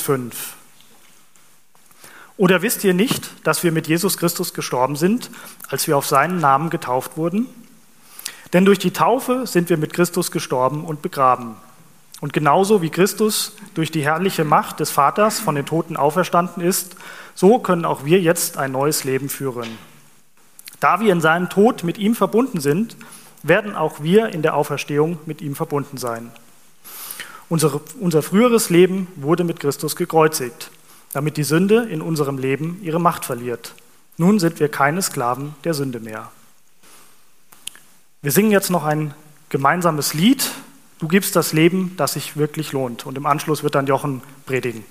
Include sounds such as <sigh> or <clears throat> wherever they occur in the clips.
5. Oder wisst ihr nicht, dass wir mit Jesus Christus gestorben sind, als wir auf seinen Namen getauft wurden? Denn durch die Taufe sind wir mit Christus gestorben und begraben. Und genauso wie Christus durch die herrliche Macht des Vaters von den Toten auferstanden ist, so können auch wir jetzt ein neues Leben führen. Da wir in seinem Tod mit ihm verbunden sind, werden auch wir in der Auferstehung mit ihm verbunden sein. Unser, unser früheres Leben wurde mit Christus gekreuzigt, damit die Sünde in unserem Leben ihre Macht verliert. Nun sind wir keine Sklaven der Sünde mehr. Wir singen jetzt noch ein gemeinsames Lied. Du gibst das Leben, das sich wirklich lohnt. Und im Anschluss wird dann Jochen predigen.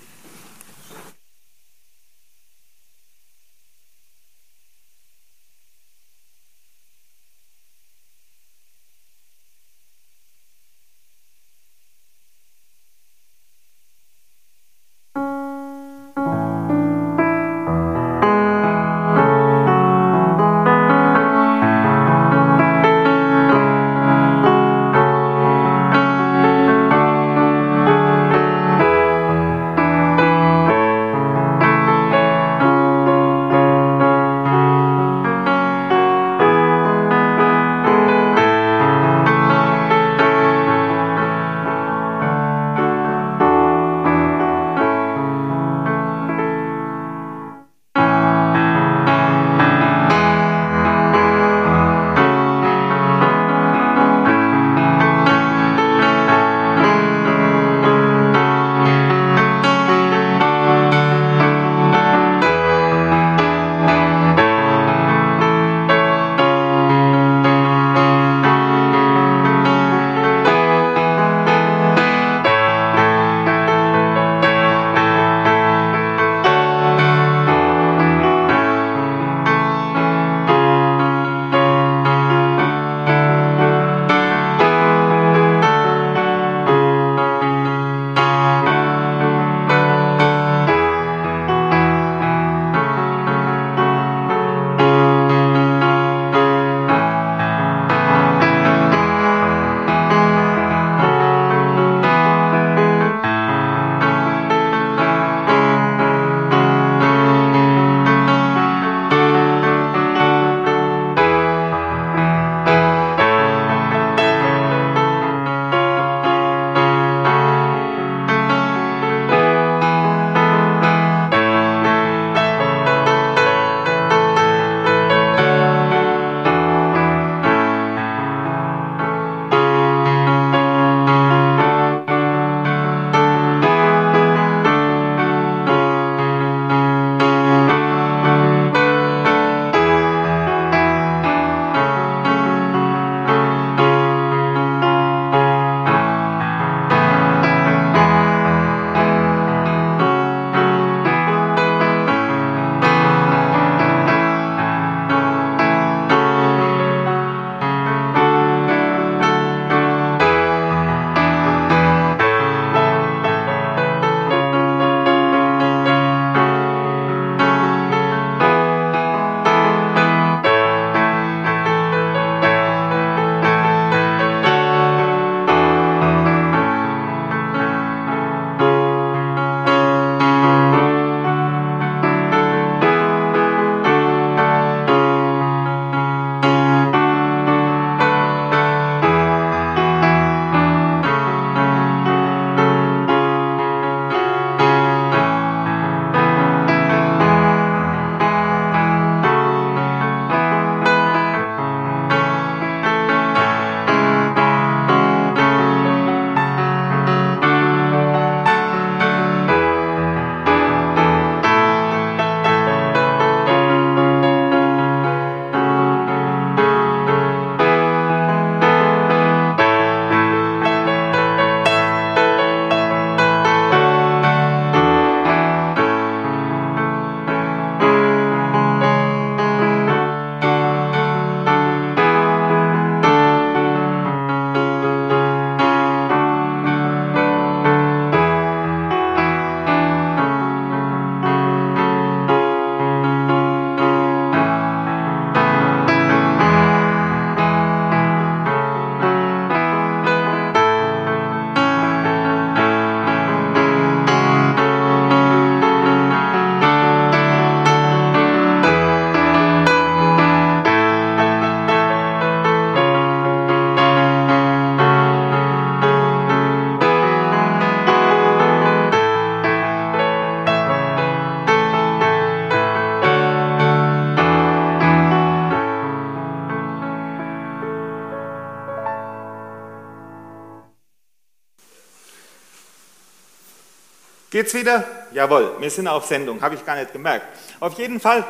Geht's wieder? Jawohl, wir sind auf Sendung, habe ich gar nicht gemerkt. Auf jeden Fall,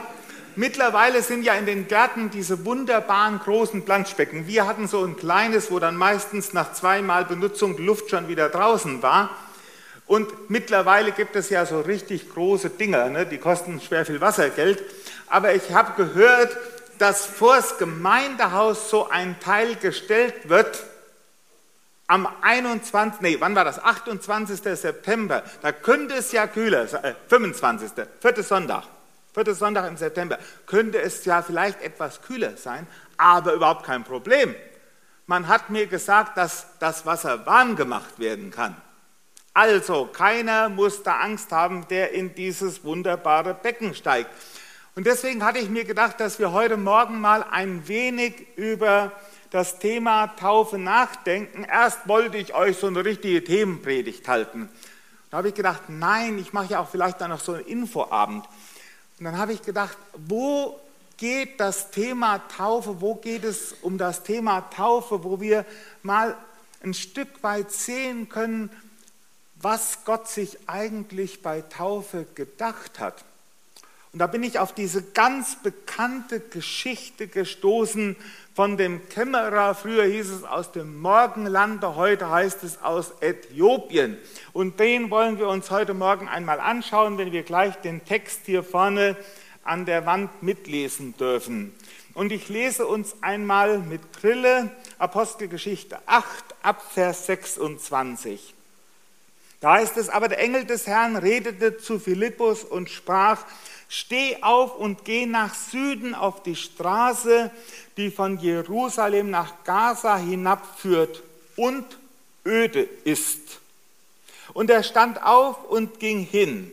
mittlerweile sind ja in den Gärten diese wunderbaren großen Planschbecken. Wir hatten so ein kleines, wo dann meistens nach zweimal Benutzung die Luft schon wieder draußen war. Und mittlerweile gibt es ja so richtig große Dinger, ne? die kosten schwer viel Wassergeld. Aber ich habe gehört, dass vors Gemeindehaus so ein Teil gestellt wird, am 21. Nee, wann war das? 28. September. Da könnte es ja kühler sein. Äh, 25. Vierter Sonntag. Vierter Sonntag im September. Könnte es ja vielleicht etwas kühler sein, aber überhaupt kein Problem. Man hat mir gesagt, dass das Wasser warm gemacht werden kann. Also, keiner muss da Angst haben, der in dieses wunderbare Becken steigt. Und deswegen hatte ich mir gedacht, dass wir heute Morgen mal ein wenig über das Thema Taufe nachdenken. Erst wollte ich euch so eine richtige Themenpredigt halten. Da habe ich gedacht, nein, ich mache ja auch vielleicht dann noch so einen Infoabend. Und dann habe ich gedacht, wo geht das Thema Taufe, wo geht es um das Thema Taufe, wo wir mal ein Stück weit sehen können, was Gott sich eigentlich bei Taufe gedacht hat. Und da bin ich auf diese ganz bekannte Geschichte gestoßen von dem Kämmerer. Früher hieß es aus dem Morgenlande, heute heißt es aus Äthiopien. Und den wollen wir uns heute Morgen einmal anschauen, wenn wir gleich den Text hier vorne an der Wand mitlesen dürfen. Und ich lese uns einmal mit Brille Apostelgeschichte 8 ab Vers 26. Da heißt es, aber der Engel des Herrn redete zu Philippus und sprach, Steh auf und geh nach Süden auf die Straße, die von Jerusalem nach Gaza hinabführt und öde ist. Und er stand auf und ging hin.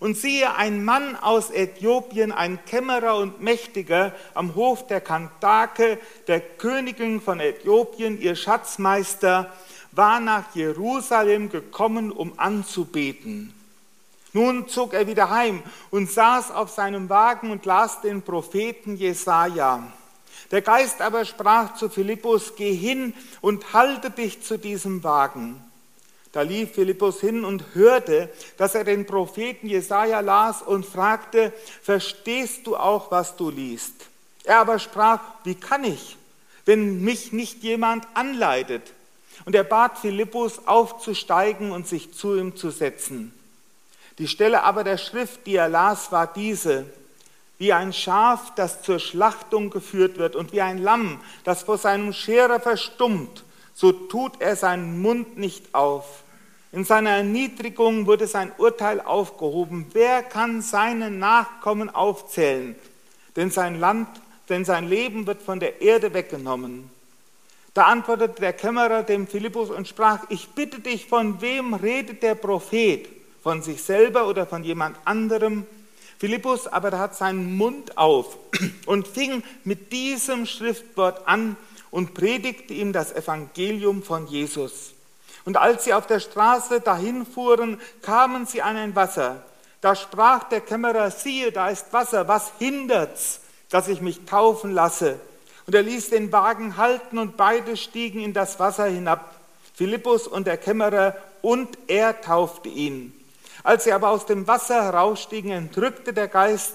Und siehe, ein Mann aus Äthiopien, ein Kämmerer und Mächtiger am Hof der Kantake, der Königin von Äthiopien, ihr Schatzmeister, war nach Jerusalem gekommen, um anzubeten. Nun zog er wieder heim und saß auf seinem Wagen und las den Propheten Jesaja. Der Geist aber sprach zu Philippus: Geh hin und halte dich zu diesem Wagen. Da lief Philippus hin und hörte, dass er den Propheten Jesaja las und fragte: Verstehst du auch, was du liest? Er aber sprach: Wie kann ich, wenn mich nicht jemand anleitet? Und er bat Philippus aufzusteigen und sich zu ihm zu setzen. Die Stelle aber der Schrift, die er las, war diese. Wie ein Schaf, das zur Schlachtung geführt wird und wie ein Lamm, das vor seinem Scherer verstummt, so tut er seinen Mund nicht auf. In seiner Erniedrigung wurde sein Urteil aufgehoben. Wer kann seine Nachkommen aufzählen? Denn sein Land, denn sein Leben wird von der Erde weggenommen. Da antwortete der Kämmerer dem Philippus und sprach, ich bitte dich, von wem redet der Prophet? Von sich selber oder von jemand anderem. Philippus aber hat seinen Mund auf <clears throat> und fing mit diesem Schriftwort an und predigte ihm das Evangelium von Jesus. Und als sie auf der Straße dahin fuhren, kamen sie an ein Wasser. Da sprach der Kämmerer, siehe, da ist Wasser, was hindert's, dass ich mich taufen lasse? Und er ließ den Wagen halten und beide stiegen in das Wasser hinab, Philippus und der Kämmerer, und er taufte ihn. Als sie aber aus dem Wasser herausstiegen, entrückte der Geist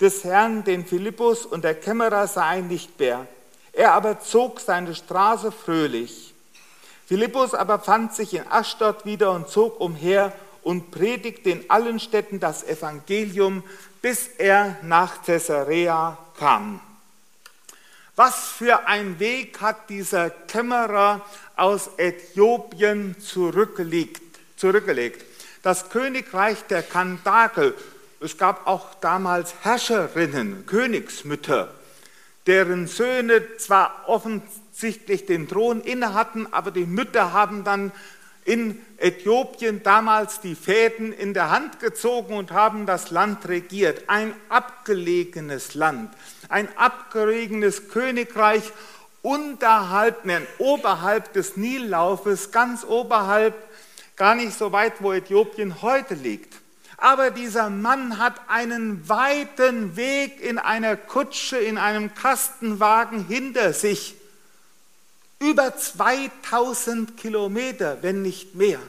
des Herrn den Philippus und der Kämmerer sah ihn nicht mehr. Er aber zog seine Straße fröhlich. Philippus aber fand sich in Aschdod wieder und zog umher und predigte in allen Städten das Evangelium, bis er nach Caesarea kam. Was für ein Weg hat dieser Kämmerer aus Äthiopien zurückgelegt? zurückgelegt das Königreich der Kandakel. Es gab auch damals Herrscherinnen, Königsmütter, deren Söhne zwar offensichtlich den Thron inne hatten, aber die Mütter haben dann in Äthiopien damals die Fäden in der Hand gezogen und haben das Land regiert. Ein abgelegenes Land, ein abgelegenes Königreich unterhalb, nein, oberhalb des Nillaufes, ganz oberhalb gar nicht so weit, wo Äthiopien heute liegt. Aber dieser Mann hat einen weiten Weg in einer Kutsche, in einem Kastenwagen hinter sich. Über 2000 Kilometer, wenn nicht mehr.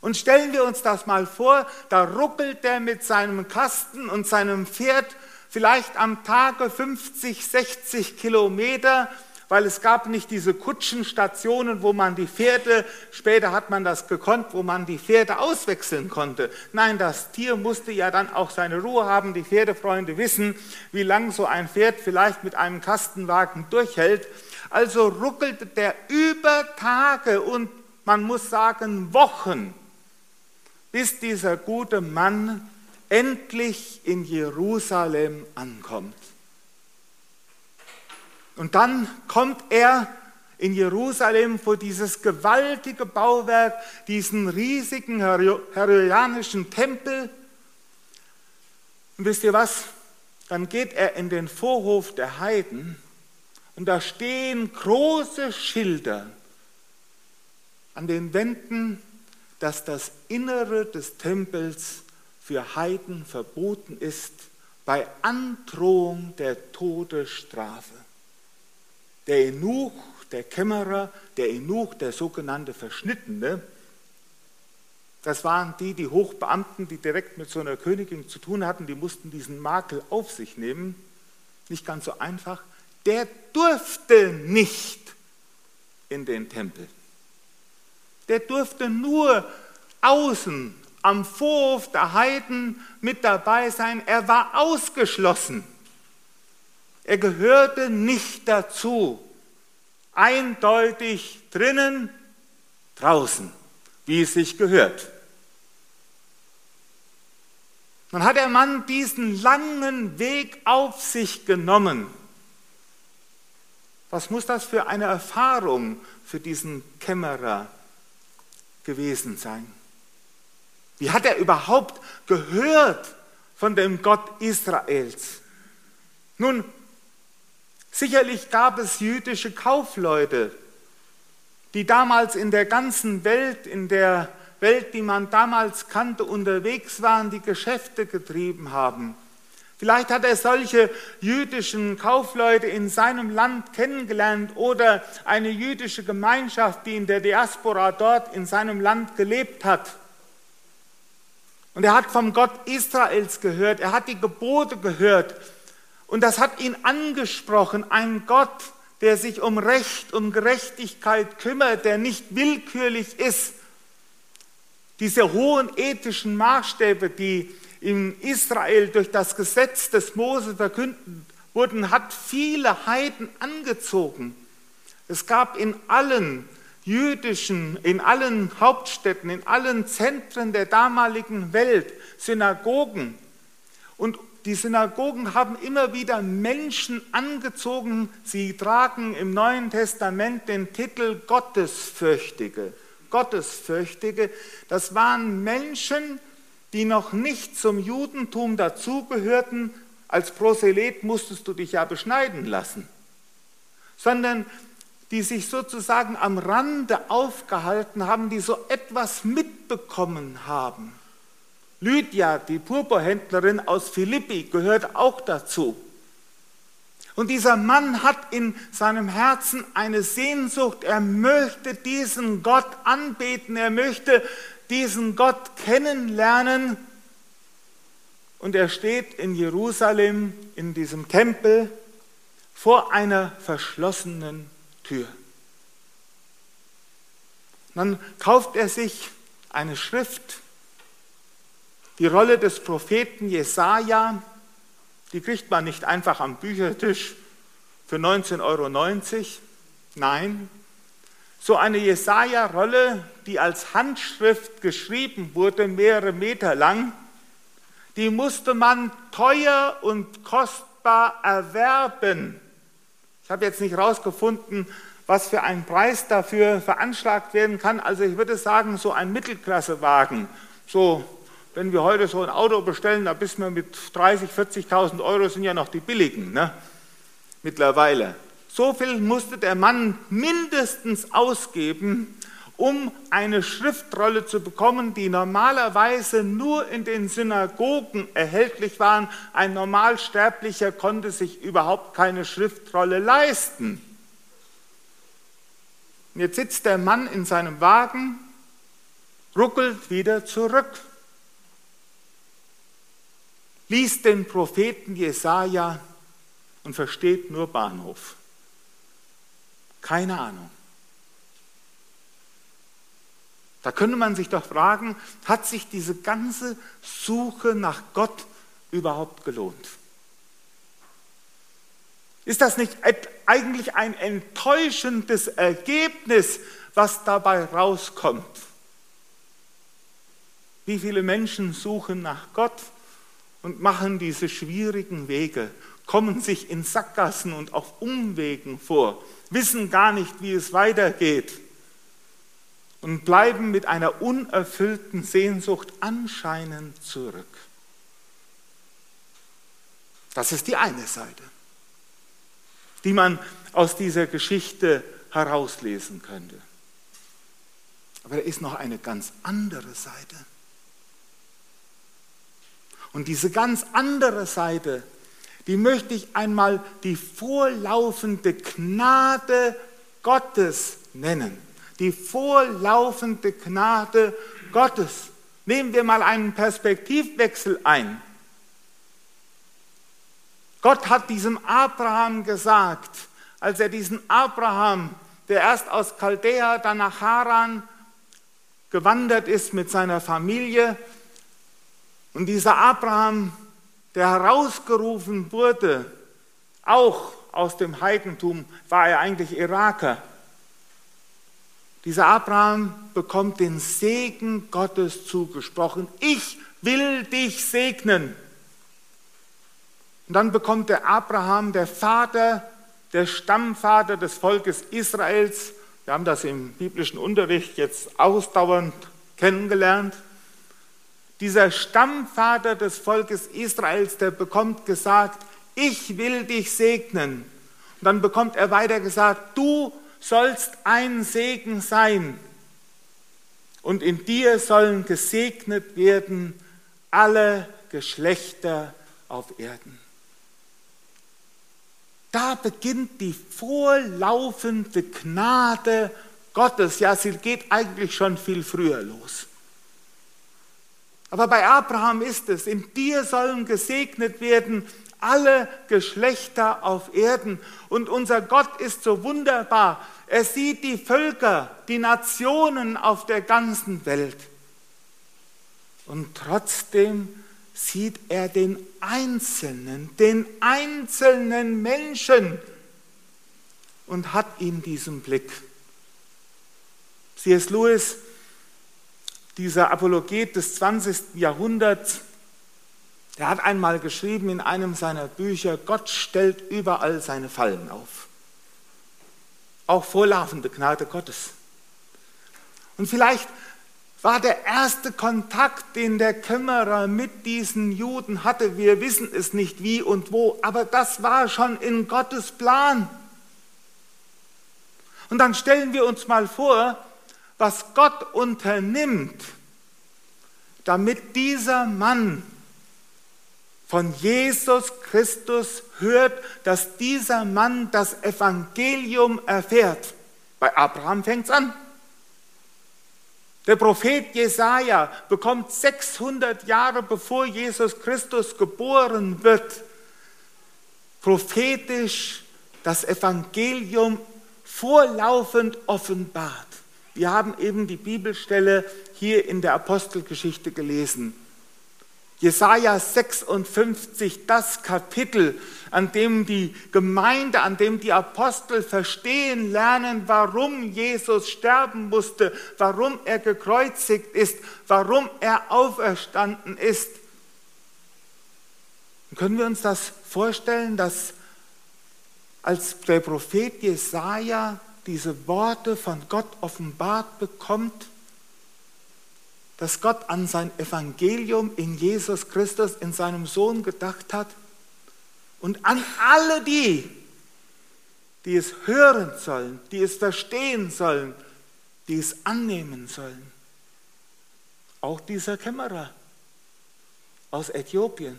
Und stellen wir uns das mal vor, da ruckelt er mit seinem Kasten und seinem Pferd vielleicht am Tage 50, 60 Kilometer weil es gab nicht diese Kutschenstationen, wo man die Pferde, später hat man das gekonnt, wo man die Pferde auswechseln konnte. Nein, das Tier musste ja dann auch seine Ruhe haben. Die Pferdefreunde wissen, wie lang so ein Pferd vielleicht mit einem Kastenwagen durchhält. Also ruckelte der über Tage und man muss sagen Wochen, bis dieser gute Mann endlich in Jerusalem ankommt. Und dann kommt er in Jerusalem vor dieses gewaltige Bauwerk, diesen riesigen herodianischen Tempel. Und wisst ihr was? Dann geht er in den Vorhof der Heiden und da stehen große Schilder an den Wänden, dass das Innere des Tempels für Heiden verboten ist bei Androhung der Todesstrafe. Der Enuch, der Kämmerer, der Enuch, der sogenannte Verschnittene, das waren die, die Hochbeamten, die direkt mit so einer Königin zu tun hatten, die mussten diesen Makel auf sich nehmen. Nicht ganz so einfach. Der durfte nicht in den Tempel. Der durfte nur außen am Vorhof der Heiden mit dabei sein. Er war ausgeschlossen. Er gehörte nicht dazu. Eindeutig drinnen, draußen, wie es sich gehört. Dann hat der Mann diesen langen Weg auf sich genommen. Was muss das für eine Erfahrung für diesen Kämmerer gewesen sein? Wie hat er überhaupt gehört von dem Gott Israels? Nun, Sicherlich gab es jüdische Kaufleute, die damals in der ganzen Welt, in der Welt, die man damals kannte, unterwegs waren, die Geschäfte getrieben haben. Vielleicht hat er solche jüdischen Kaufleute in seinem Land kennengelernt oder eine jüdische Gemeinschaft, die in der Diaspora dort in seinem Land gelebt hat. Und er hat vom Gott Israels gehört, er hat die Gebote gehört und das hat ihn angesprochen, ein Gott, der sich um Recht, um Gerechtigkeit kümmert, der nicht willkürlich ist. Diese hohen ethischen Maßstäbe, die in Israel durch das Gesetz des Mose verkündet wurden, hat viele Heiden angezogen. Es gab in allen jüdischen, in allen Hauptstädten, in allen Zentren der damaligen Welt Synagogen. Und die Synagogen haben immer wieder Menschen angezogen. Sie tragen im Neuen Testament den Titel Gottesfürchtige. Gottesfürchtige, das waren Menschen, die noch nicht zum Judentum dazugehörten. Als Proselyt musstest du dich ja beschneiden lassen, sondern die sich sozusagen am Rande aufgehalten haben, die so etwas mitbekommen haben. Lydia, die Purpurhändlerin aus Philippi, gehört auch dazu. Und dieser Mann hat in seinem Herzen eine Sehnsucht, er möchte diesen Gott anbeten, er möchte diesen Gott kennenlernen. Und er steht in Jerusalem in diesem Tempel vor einer verschlossenen Tür. Dann kauft er sich eine Schrift die Rolle des Propheten Jesaja, die kriegt man nicht einfach am Büchertisch für 19,90 Euro. Nein, so eine Jesaja-Rolle, die als Handschrift geschrieben wurde, mehrere Meter lang, die musste man teuer und kostbar erwerben. Ich habe jetzt nicht herausgefunden, was für ein Preis dafür veranschlagt werden kann. Also ich würde sagen, so ein Mittelklassewagen, so wenn wir heute so ein Auto bestellen, da bist wir mit 30.000, 40.000 Euro, sind ja noch die billigen, ne? mittlerweile. So viel musste der Mann mindestens ausgeben, um eine Schriftrolle zu bekommen, die normalerweise nur in den Synagogen erhältlich waren. Ein Normalsterblicher konnte sich überhaupt keine Schriftrolle leisten. Jetzt sitzt der Mann in seinem Wagen ruckelt wieder zurück. Liest den Propheten Jesaja und versteht nur Bahnhof. Keine Ahnung. Da könnte man sich doch fragen, hat sich diese ganze Suche nach Gott überhaupt gelohnt? Ist das nicht eigentlich ein enttäuschendes Ergebnis, was dabei rauskommt? Wie viele Menschen suchen nach Gott und machen diese schwierigen Wege, kommen sich in Sackgassen und auf Umwegen vor, wissen gar nicht, wie es weitergeht und bleiben mit einer unerfüllten Sehnsucht anscheinend zurück. Das ist die eine Seite, die man aus dieser Geschichte herauslesen könnte. Aber da ist noch eine ganz andere Seite. Und diese ganz andere Seite, die möchte ich einmal die vorlaufende Gnade Gottes nennen. Die vorlaufende Gnade Gottes. Nehmen wir mal einen Perspektivwechsel ein. Gott hat diesem Abraham gesagt, als er diesen Abraham, der erst aus Chaldea, dann nach Haran gewandert ist mit seiner Familie, und dieser Abraham, der herausgerufen wurde, auch aus dem Heidentum, war er eigentlich Iraker. Dieser Abraham bekommt den Segen Gottes zugesprochen. Ich will dich segnen. Und dann bekommt der Abraham, der Vater, der Stammvater des Volkes Israels, wir haben das im biblischen Unterricht jetzt ausdauernd kennengelernt, dieser Stammvater des Volkes Israels, der bekommt gesagt, ich will dich segnen. Und dann bekommt er weiter gesagt, du sollst ein Segen sein. Und in dir sollen gesegnet werden alle Geschlechter auf Erden. Da beginnt die vorlaufende Gnade Gottes. Ja, sie geht eigentlich schon viel früher los. Aber bei Abraham ist es, in dir sollen gesegnet werden alle Geschlechter auf Erden. Und unser Gott ist so wunderbar. Er sieht die Völker, die Nationen auf der ganzen Welt. Und trotzdem sieht er den Einzelnen, den einzelnen Menschen und hat ihn diesen Blick. C.S. Lewis dieser Apologet des 20. Jahrhunderts, der hat einmal geschrieben in einem seiner Bücher, Gott stellt überall seine Fallen auf. Auch vorlaufende Gnade Gottes. Und vielleicht war der erste Kontakt, den der Kämmerer mit diesen Juden hatte, wir wissen es nicht wie und wo, aber das war schon in Gottes Plan. Und dann stellen wir uns mal vor, was Gott unternimmt, damit dieser Mann von Jesus Christus hört, dass dieser Mann das Evangelium erfährt. Bei Abraham fängt es an. Der Prophet Jesaja bekommt 600 Jahre bevor Jesus Christus geboren wird, prophetisch das Evangelium vorlaufend offenbart. Wir haben eben die Bibelstelle hier in der Apostelgeschichte gelesen. Jesaja 56, das Kapitel, an dem die Gemeinde, an dem die Apostel verstehen lernen, warum Jesus sterben musste, warum er gekreuzigt ist, warum er auferstanden ist. können wir uns das vorstellen, dass als der Prophet Jesaja diese Worte von Gott offenbart bekommt, dass Gott an sein Evangelium in Jesus Christus, in seinem Sohn gedacht hat und an alle die, die es hören sollen, die es verstehen sollen, die es annehmen sollen. Auch dieser Kämmerer aus Äthiopien.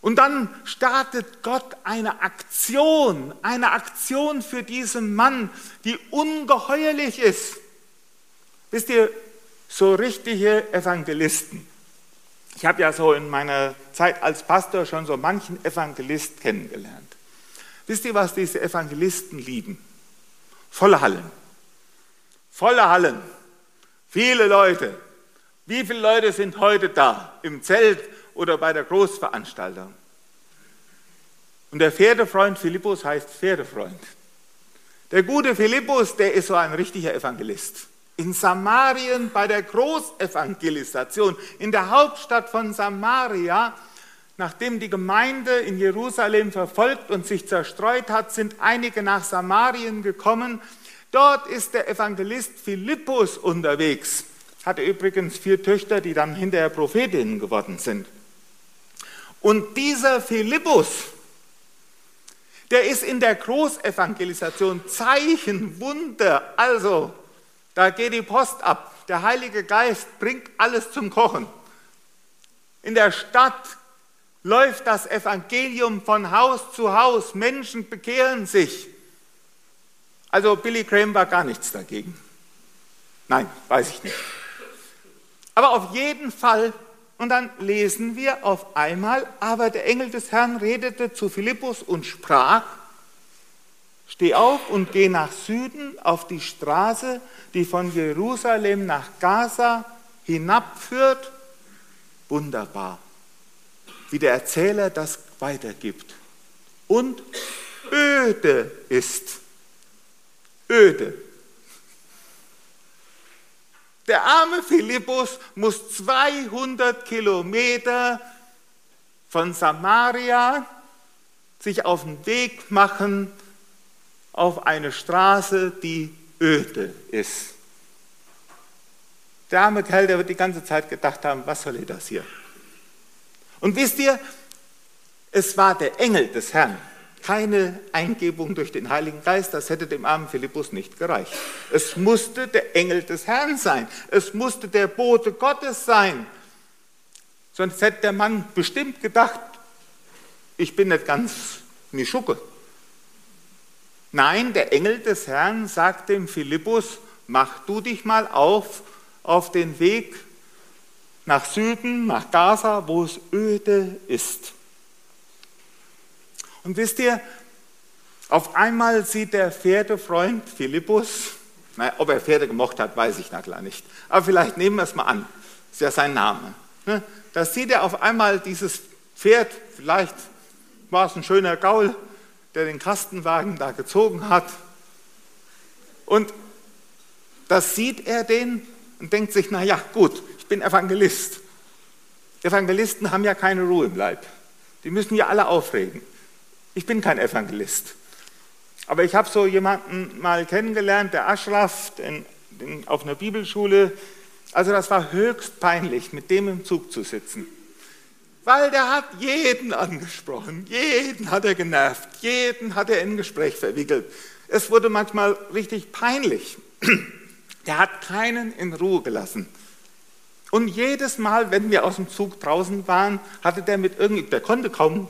Und dann startet Gott eine Aktion, eine Aktion für diesen Mann, die ungeheuerlich ist. Wisst ihr, so richtige Evangelisten. Ich habe ja so in meiner Zeit als Pastor schon so manchen Evangelist kennengelernt. Wisst ihr, was diese Evangelisten lieben? Volle Hallen. Volle Hallen. Viele Leute. Wie viele Leute sind heute da? Im Zelt oder bei der Großveranstaltung? Und der Pferdefreund Philippus heißt Pferdefreund. Der gute Philippus, der ist so ein richtiger Evangelist. In Samarien bei der Großevangelisation, in der Hauptstadt von Samaria, nachdem die Gemeinde in Jerusalem verfolgt und sich zerstreut hat, sind einige nach Samarien gekommen. Dort ist der Evangelist Philippus unterwegs. Hatte übrigens vier Töchter, die dann hinterher Prophetinnen geworden sind. Und dieser Philippus, der ist in der Großevangelisation Zeichen, Wunder. Also, da geht die Post ab. Der Heilige Geist bringt alles zum Kochen. In der Stadt läuft das Evangelium von Haus zu Haus. Menschen bekehren sich. Also Billy Graham war gar nichts dagegen. Nein, weiß ich nicht. Aber auf jeden Fall und dann lesen wir auf einmal, aber der Engel des Herrn redete zu Philippus und sprach, steh auf und geh nach Süden auf die Straße, die von Jerusalem nach Gaza hinabführt. Wunderbar, wie der Erzähler das weitergibt. Und öde ist. Öde. Der arme Philippus muss 200 Kilometer von Samaria sich auf den Weg machen auf eine Straße, die öde ist. Der arme Kerl, der wird die ganze Zeit gedacht haben, was soll ich das hier? Und wisst ihr, es war der Engel des Herrn, keine Eingebung durch den Heiligen Geist, das hätte dem armen Philippus nicht gereicht. Es musste der Engel des Herrn sein, es musste der Bote Gottes sein. Sonst hätte der Mann bestimmt gedacht, ich bin nicht ganz Mischucke. Nein, der Engel des Herrn sagt dem Philippus, mach du dich mal auf auf den Weg nach Süden, nach Gaza, wo es öde ist. Und wisst ihr, auf einmal sieht der Pferdefreund Philippus, naja, ob er Pferde gemocht hat, weiß ich na klar nicht, aber vielleicht nehmen wir es mal an, ist ja sein Name. Ne? Da sieht er auf einmal dieses Pferd, vielleicht war es ein schöner Gaul, der den Kastenwagen da gezogen hat. Und das sieht er den und denkt sich, na ja, gut, ich bin Evangelist. Evangelisten haben ja keine Ruhe im Leib. Die müssen ja alle aufregen. Ich bin kein Evangelist. Aber ich habe so jemanden mal kennengelernt, der Ashraf, den, den, auf einer Bibelschule. Also das war höchst peinlich, mit dem im Zug zu sitzen. Weil der hat jeden angesprochen, jeden hat er genervt, jeden hat er in Gespräch verwickelt. Es wurde manchmal richtig peinlich. Der hat keinen in Ruhe gelassen. Und jedes Mal, wenn wir aus dem Zug draußen waren, hatte der mit irgendwie, der konnte kaum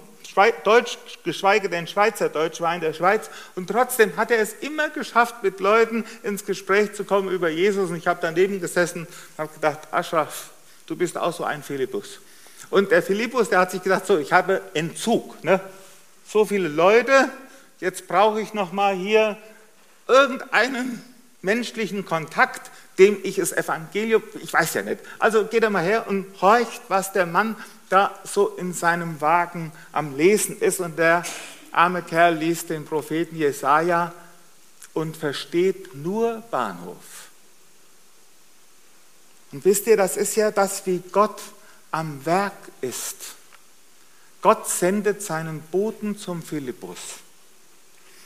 Deutsch, geschweige denn Schweizerdeutsch war in der Schweiz. Und trotzdem hat er es immer geschafft, mit Leuten ins Gespräch zu kommen über Jesus. Und ich habe daneben gesessen und habe gedacht, Aschraf, du bist auch so ein Philippus. Und der Philippus, der hat sich gedacht, so, ich habe Entzug. Ne? So viele Leute, jetzt brauche ich noch mal hier irgendeinen menschlichen Kontakt, dem ich das Evangelium, ich weiß ja nicht. Also geht er mal her und horcht, was der Mann da so in seinem Wagen am Lesen ist und der arme Kerl liest den Propheten Jesaja und versteht nur Bahnhof. Und wisst ihr, das ist ja das, wie Gott am Werk ist. Gott sendet seinen Boten zum Philippus.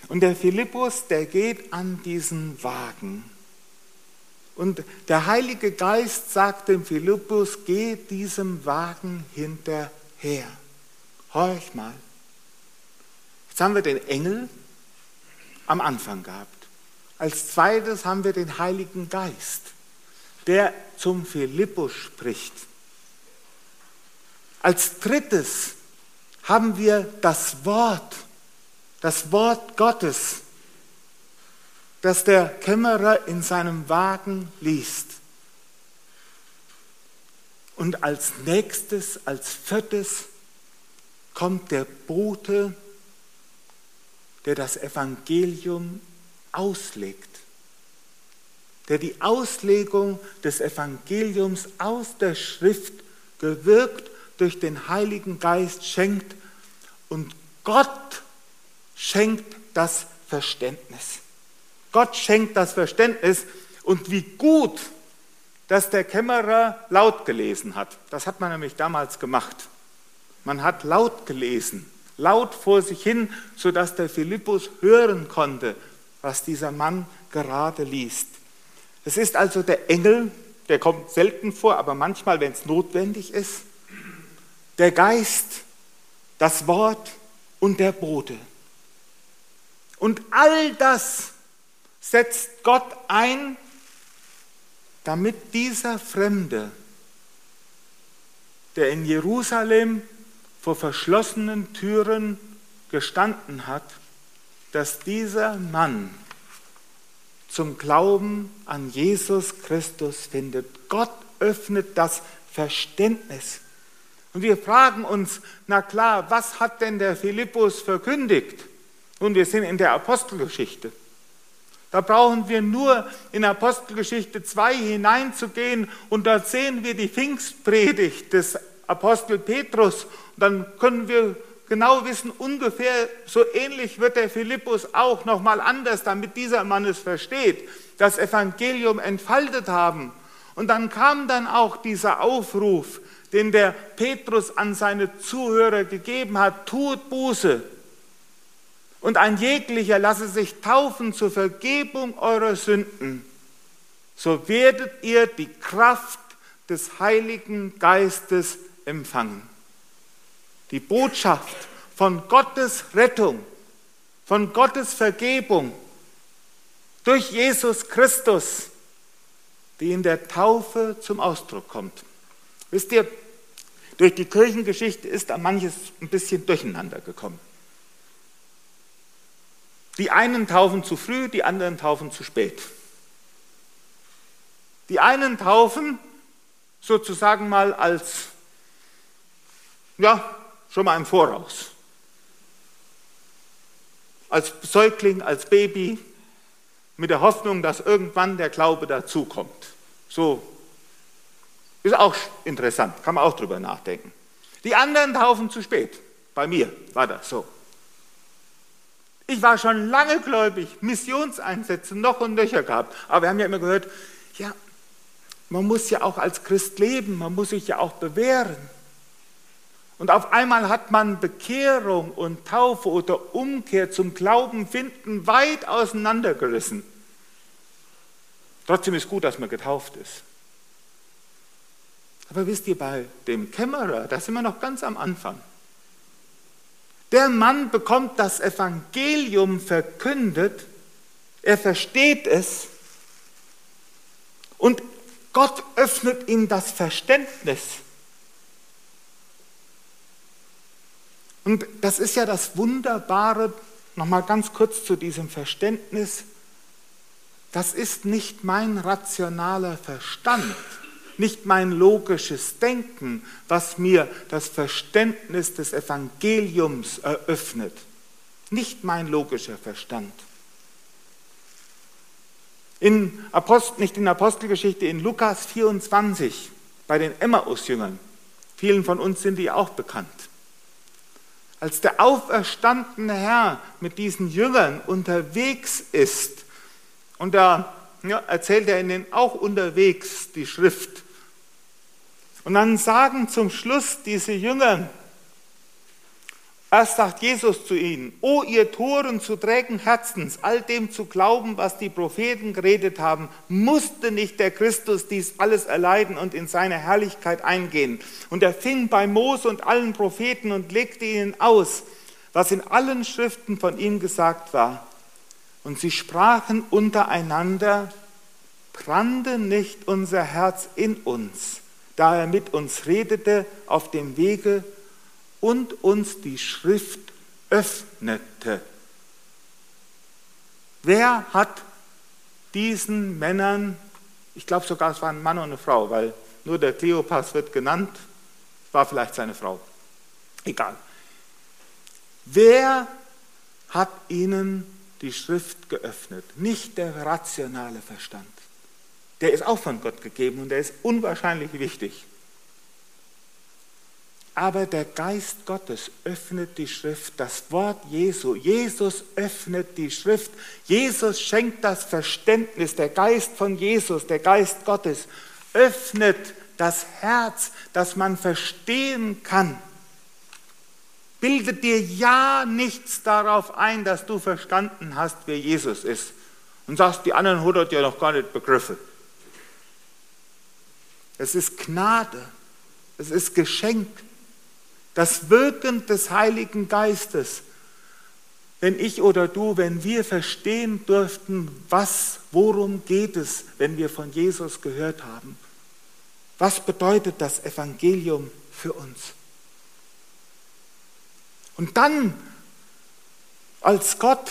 Und der Philippus, der geht an diesen Wagen. Und der Heilige Geist sagt dem Philippus, geh diesem Wagen hinterher. Horch mal. Jetzt haben wir den Engel am Anfang gehabt. Als zweites haben wir den Heiligen Geist, der zum Philippus spricht. Als drittes haben wir das Wort, das Wort Gottes, das der Kämmerer in seinem Wagen liest. Und als nächstes, als viertes kommt der Bote, der das Evangelium auslegt, der die Auslegung des Evangeliums aus der Schrift gewirkt durch den Heiligen Geist schenkt und Gott schenkt das Verständnis. Gott schenkt das Verständnis und wie gut dass der Kämmerer laut gelesen hat. Das hat man nämlich damals gemacht. Man hat laut gelesen, laut vor sich hin, sodass der Philippus hören konnte, was dieser Mann gerade liest. Es ist also der Engel, der kommt selten vor, aber manchmal, wenn es notwendig ist, der Geist, das Wort und der Bote. Und all das setzt Gott ein damit dieser Fremde, der in Jerusalem vor verschlossenen Türen gestanden hat, dass dieser Mann zum Glauben an Jesus Christus findet. Gott öffnet das Verständnis. Und wir fragen uns, na klar, was hat denn der Philippus verkündigt? Und wir sind in der Apostelgeschichte. Da brauchen wir nur in Apostelgeschichte 2 hineinzugehen und dort sehen wir die Pfingstpredigt des Apostel Petrus. Dann können wir genau wissen, ungefähr so ähnlich wird der Philippus auch nochmal anders, damit dieser Mann es versteht, das Evangelium entfaltet haben. Und dann kam dann auch dieser Aufruf, den der Petrus an seine Zuhörer gegeben hat, tut Buße und ein jeglicher lasse sich taufen zur Vergebung eurer Sünden, so werdet ihr die Kraft des Heiligen Geistes empfangen. Die Botschaft von Gottes Rettung, von Gottes Vergebung durch Jesus Christus, die in der Taufe zum Ausdruck kommt. Wisst ihr, durch die Kirchengeschichte ist da manches ein bisschen durcheinander gekommen. Die einen taufen zu früh, die anderen taufen zu spät. Die einen taufen sozusagen mal als, ja, schon mal im Voraus. Als Säugling, als Baby, mit der Hoffnung, dass irgendwann der Glaube dazukommt. So ist auch interessant, kann man auch drüber nachdenken. Die anderen taufen zu spät. Bei mir war das so. Ich war schon lange gläubig, Missionseinsätze noch und nöcher gehabt. Aber wir haben ja immer gehört, ja, man muss ja auch als Christ leben, man muss sich ja auch bewähren. Und auf einmal hat man Bekehrung und Taufe oder Umkehr zum Glauben finden weit auseinandergerissen. Trotzdem ist gut, dass man getauft ist. Aber wisst ihr, bei dem Kämmerer, da sind wir noch ganz am Anfang. Der Mann bekommt das Evangelium verkündet, er versteht es. Und Gott öffnet ihm das Verständnis. Und das ist ja das Wunderbare, nochmal ganz kurz zu diesem Verständnis, das ist nicht mein rationaler Verstand, nicht mein logisches Denken, was mir das Verständnis des Evangeliums eröffnet, nicht mein logischer Verstand. In Apostel, nicht in Apostelgeschichte, in Lukas 24 bei den Emmaus-Jüngern, vielen von uns sind die auch bekannt. Als der auferstandene Herr mit diesen Jüngern unterwegs ist, und da ja, erzählt er ihnen auch unterwegs die Schrift, und dann sagen zum Schluss diese Jünger, erst sagt Jesus zu ihnen, O ihr Toren zu trägen Herzens, all dem zu glauben, was die Propheten geredet haben, musste nicht der Christus dies alles erleiden und in seine Herrlichkeit eingehen. Und er fing bei Mose und allen Propheten und legte ihnen aus, was in allen Schriften von ihm gesagt war. Und sie sprachen untereinander, brannte nicht unser Herz in uns da er mit uns redete auf dem Wege und uns die Schrift öffnete. Wer hat diesen Männern, ich glaube sogar es war ein Mann und eine Frau, weil nur der Kleopas wird genannt, war vielleicht seine Frau. Egal. Wer hat ihnen die Schrift geöffnet? Nicht der rationale Verstand. Der ist auch von Gott gegeben und der ist unwahrscheinlich wichtig. Aber der Geist Gottes öffnet die Schrift, das Wort Jesu. Jesus öffnet die Schrift. Jesus schenkt das Verständnis. Der Geist von Jesus, der Geist Gottes, öffnet das Herz, dass man verstehen kann. Bilde dir ja nichts darauf ein, dass du verstanden hast, wer Jesus ist. Und sagst, die anderen hundert ja noch gar nicht begriffen. Es ist Gnade. Es ist Geschenk. Das Wirken des Heiligen Geistes. Wenn ich oder du, wenn wir verstehen dürften, was, worum geht es, wenn wir von Jesus gehört haben. Was bedeutet das Evangelium für uns? Und dann, als Gott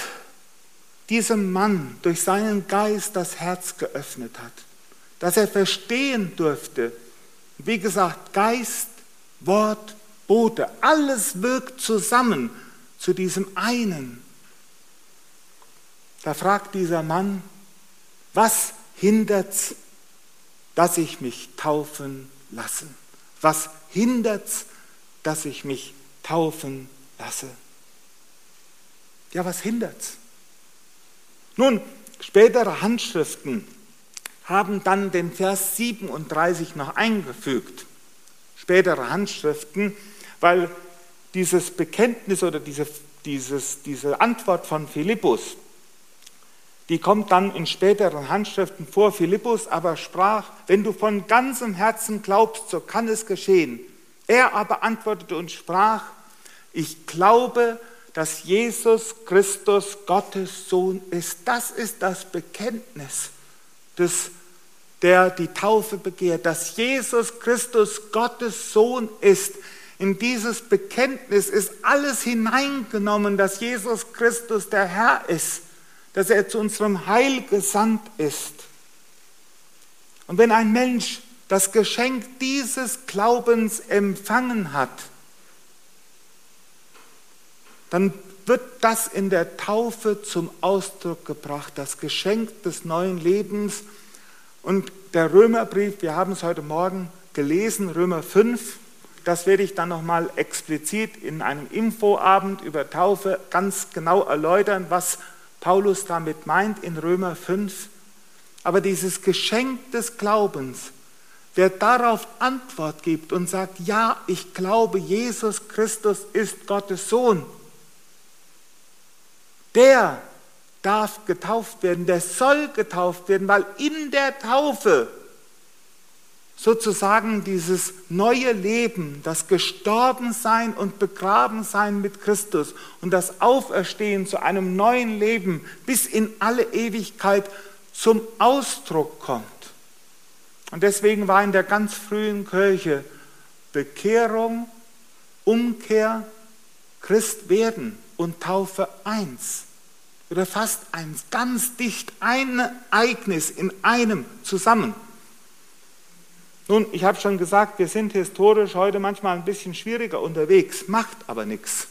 diesem Mann durch seinen Geist das Herz geöffnet hat, dass er verstehen durfte, wie gesagt, Geist, Wort, Bote, alles wirkt zusammen zu diesem einen. Da fragt dieser Mann, was hindert, dass ich mich taufen lasse? Was hindert, dass ich mich taufen lasse? Ja, was hindert? Nun, spätere Handschriften haben dann den Vers 37 noch eingefügt. Spätere Handschriften weil dieses Bekenntnis oder diese, dieses, diese Antwort von Philippus, die kommt dann in späteren Handschriften vor. Philippus aber sprach, wenn du von ganzem Herzen glaubst, so kann es geschehen. Er aber antwortete und sprach, ich glaube, dass Jesus Christus Gottes Sohn ist. Das ist das Bekenntnis, des, der die Taufe begehrt, dass Jesus Christus Gottes Sohn ist in dieses Bekenntnis ist alles hineingenommen, dass Jesus Christus der Herr ist, dass er zu unserem Heil gesandt ist. Und wenn ein Mensch das Geschenk dieses Glaubens empfangen hat, dann wird das in der Taufe zum Ausdruck gebracht, das Geschenk des neuen Lebens. Und der Römerbrief, wir haben es heute Morgen gelesen, Römer 5, das werde ich dann nochmal explizit in einem Infoabend über Taufe ganz genau erläutern, was Paulus damit meint in Römer 5. Aber dieses Geschenk des Glaubens, wer darauf Antwort gibt und sagt, ja, ich glaube, Jesus Christus ist Gottes Sohn, der darf getauft werden, der soll getauft werden, weil in der Taufe sozusagen dieses neue Leben, das Gestorbensein und Begrabensein mit Christus und das Auferstehen zu einem neuen Leben bis in alle Ewigkeit zum Ausdruck kommt. Und deswegen war in der ganz frühen Kirche Bekehrung, Umkehr, Christwerden und Taufe eins oder fast eins, ganz dicht ein Ereignis in einem zusammen. Nun, ich habe schon gesagt, wir sind historisch heute manchmal ein bisschen schwieriger unterwegs, macht aber nichts.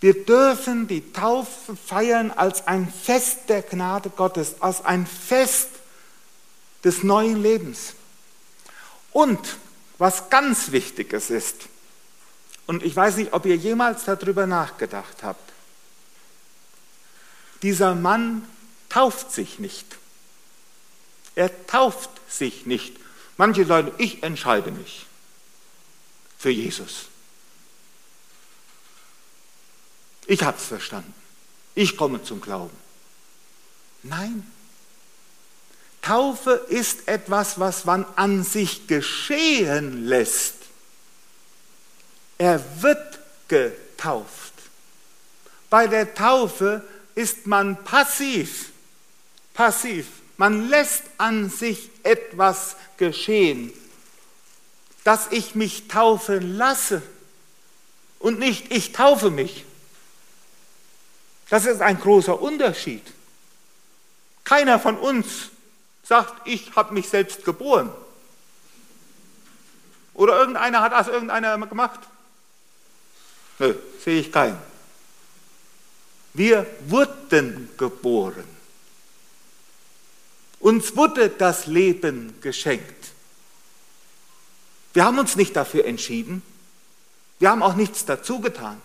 Wir dürfen die Taufe feiern als ein Fest der Gnade Gottes, als ein Fest des neuen Lebens. Und was ganz Wichtiges ist, und ich weiß nicht, ob ihr jemals darüber nachgedacht habt, dieser Mann tauft sich nicht. Er tauft sich nicht. Manche sagen, ich entscheide mich für Jesus. Ich habe es verstanden. Ich komme zum Glauben. Nein. Taufe ist etwas, was man an sich geschehen lässt. Er wird getauft. Bei der Taufe ist man passiv. Passiv. Man lässt an sich etwas geschehen, dass ich mich taufen lasse und nicht ich taufe mich. Das ist ein großer Unterschied. Keiner von uns sagt, ich habe mich selbst geboren. Oder irgendeiner hat das irgendeiner gemacht? Nö, sehe ich keinen. Wir wurden geboren. Uns wurde das Leben geschenkt. Wir haben uns nicht dafür entschieden. Wir haben auch nichts dazu getan.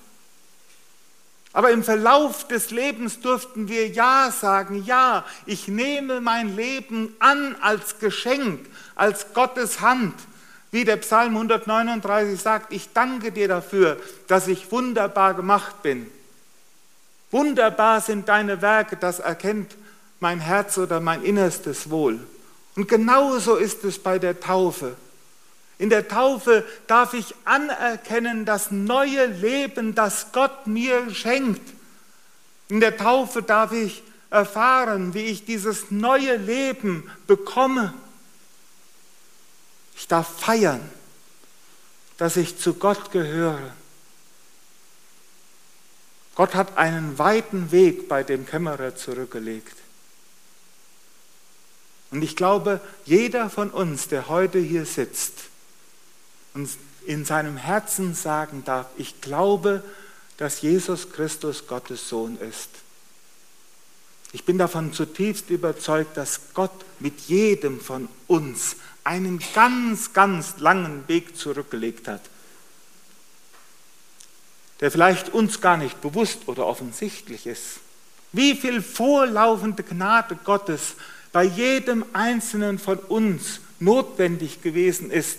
Aber im Verlauf des Lebens durften wir Ja sagen, ja, ich nehme mein Leben an als Geschenk, als Gottes Hand. Wie der Psalm 139 sagt, ich danke dir dafür, dass ich wunderbar gemacht bin. Wunderbar sind deine Werke, das erkennt mein Herz oder mein Innerstes wohl. Und genauso ist es bei der Taufe. In der Taufe darf ich anerkennen das neue Leben, das Gott mir schenkt. In der Taufe darf ich erfahren, wie ich dieses neue Leben bekomme. Ich darf feiern, dass ich zu Gott gehöre. Gott hat einen weiten Weg bei dem Kämmerer zurückgelegt. Und ich glaube, jeder von uns, der heute hier sitzt, und in seinem Herzen sagen darf, ich glaube, dass Jesus Christus Gottes Sohn ist. Ich bin davon zutiefst überzeugt, dass Gott mit jedem von uns einen ganz, ganz langen Weg zurückgelegt hat, der vielleicht uns gar nicht bewusst oder offensichtlich ist. Wie viel vorlaufende Gnade Gottes bei jedem Einzelnen von uns notwendig gewesen ist,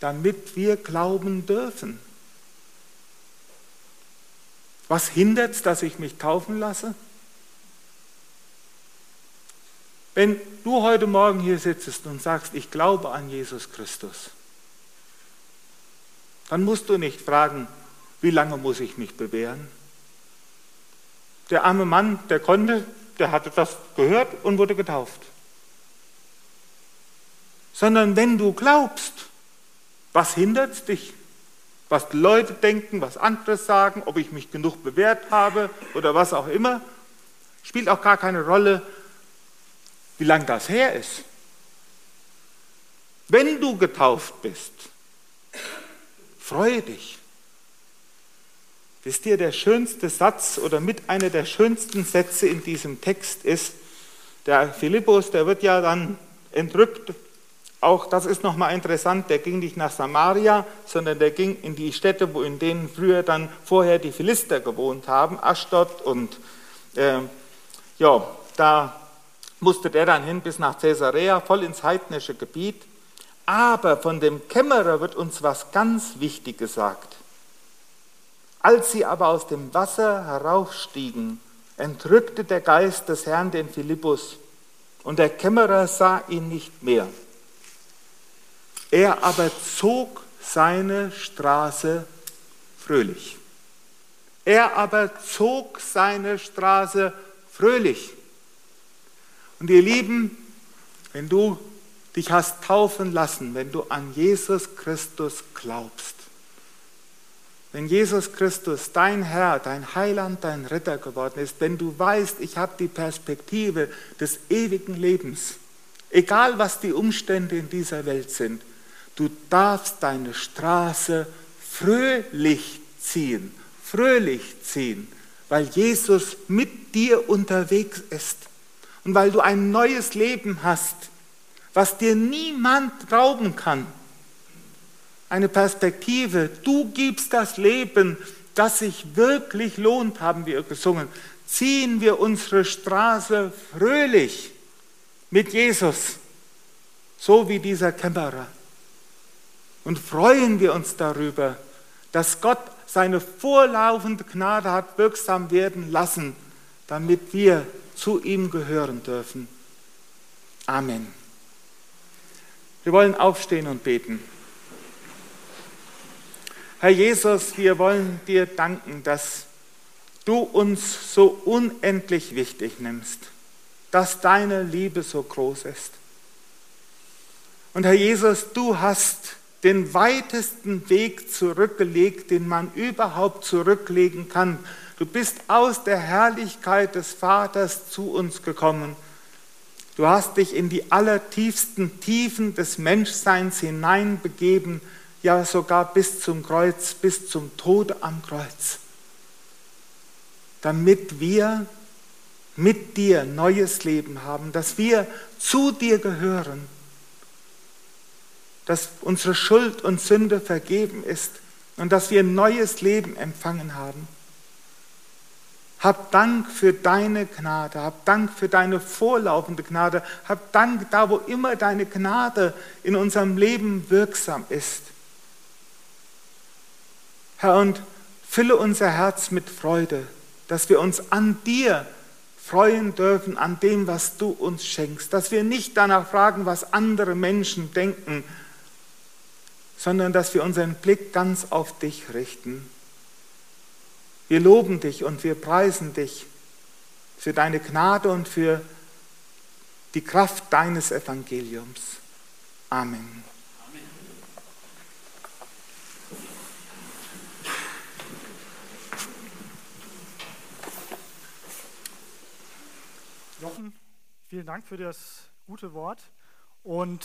damit wir glauben dürfen. Was hindert es, dass ich mich taufen lasse? Wenn du heute Morgen hier sitzt und sagst, ich glaube an Jesus Christus, dann musst du nicht fragen, wie lange muss ich mich bewähren? Der arme Mann, der konnte, der hatte das gehört und wurde getauft. Sondern wenn du glaubst, was hindert dich? Was die Leute denken, was andere sagen, ob ich mich genug bewährt habe oder was auch immer, spielt auch gar keine Rolle, wie lang das her ist. Wenn du getauft bist, freue dich. Wisst ihr, der schönste Satz oder mit einer der schönsten Sätze in diesem Text ist, der Philippus, der wird ja dann entrückt auch das ist nochmal interessant, der ging nicht nach Samaria, sondern der ging in die Städte, wo in denen früher dann vorher die Philister gewohnt haben, Aschdod und äh, ja, da musste der dann hin bis nach Caesarea, voll ins heidnische Gebiet. Aber von dem Kämmerer wird uns was ganz Wichtiges gesagt. Als sie aber aus dem Wasser heraufstiegen, entrückte der Geist des Herrn den Philippus, und der Kämmerer sah ihn nicht mehr. Er aber zog seine Straße fröhlich. Er aber zog seine Straße fröhlich. Und ihr Lieben, wenn du dich hast taufen lassen, wenn du an Jesus Christus glaubst, wenn Jesus Christus dein Herr, dein Heiland, dein Ritter geworden ist, wenn du weißt, ich habe die Perspektive des ewigen Lebens, egal was die Umstände in dieser Welt sind, Du darfst deine Straße fröhlich ziehen, fröhlich ziehen, weil Jesus mit dir unterwegs ist und weil du ein neues Leben hast, was dir niemand rauben kann. Eine Perspektive, du gibst das Leben, das sich wirklich lohnt, haben wir gesungen. Ziehen wir unsere Straße fröhlich mit Jesus, so wie dieser Kämmerer und freuen wir uns darüber, dass Gott seine vorlaufende Gnade hat wirksam werden lassen, damit wir zu ihm gehören dürfen. Amen. Wir wollen aufstehen und beten. Herr Jesus, wir wollen dir danken, dass du uns so unendlich wichtig nimmst, dass deine Liebe so groß ist. Und Herr Jesus, du hast den weitesten Weg zurückgelegt, den man überhaupt zurücklegen kann. Du bist aus der Herrlichkeit des Vaters zu uns gekommen. Du hast dich in die allertiefsten Tiefen des Menschseins hineinbegeben, ja sogar bis zum Kreuz, bis zum Tod am Kreuz, damit wir mit dir neues Leben haben, dass wir zu dir gehören, dass unsere Schuld und Sünde vergeben ist und dass wir neues Leben empfangen haben. Hab Dank für deine Gnade, hab Dank für deine vorlaufende Gnade, hab Dank da, wo immer deine Gnade in unserem Leben wirksam ist. Herr, und fülle unser Herz mit Freude, dass wir uns an dir freuen dürfen, an dem, was du uns schenkst, dass wir nicht danach fragen, was andere Menschen denken, sondern dass wir unseren Blick ganz auf dich richten wir loben dich und wir preisen dich für deine Gnade und für die Kraft deines Evangeliums. Amen. Jochen, vielen Dank für das gute Wort. Und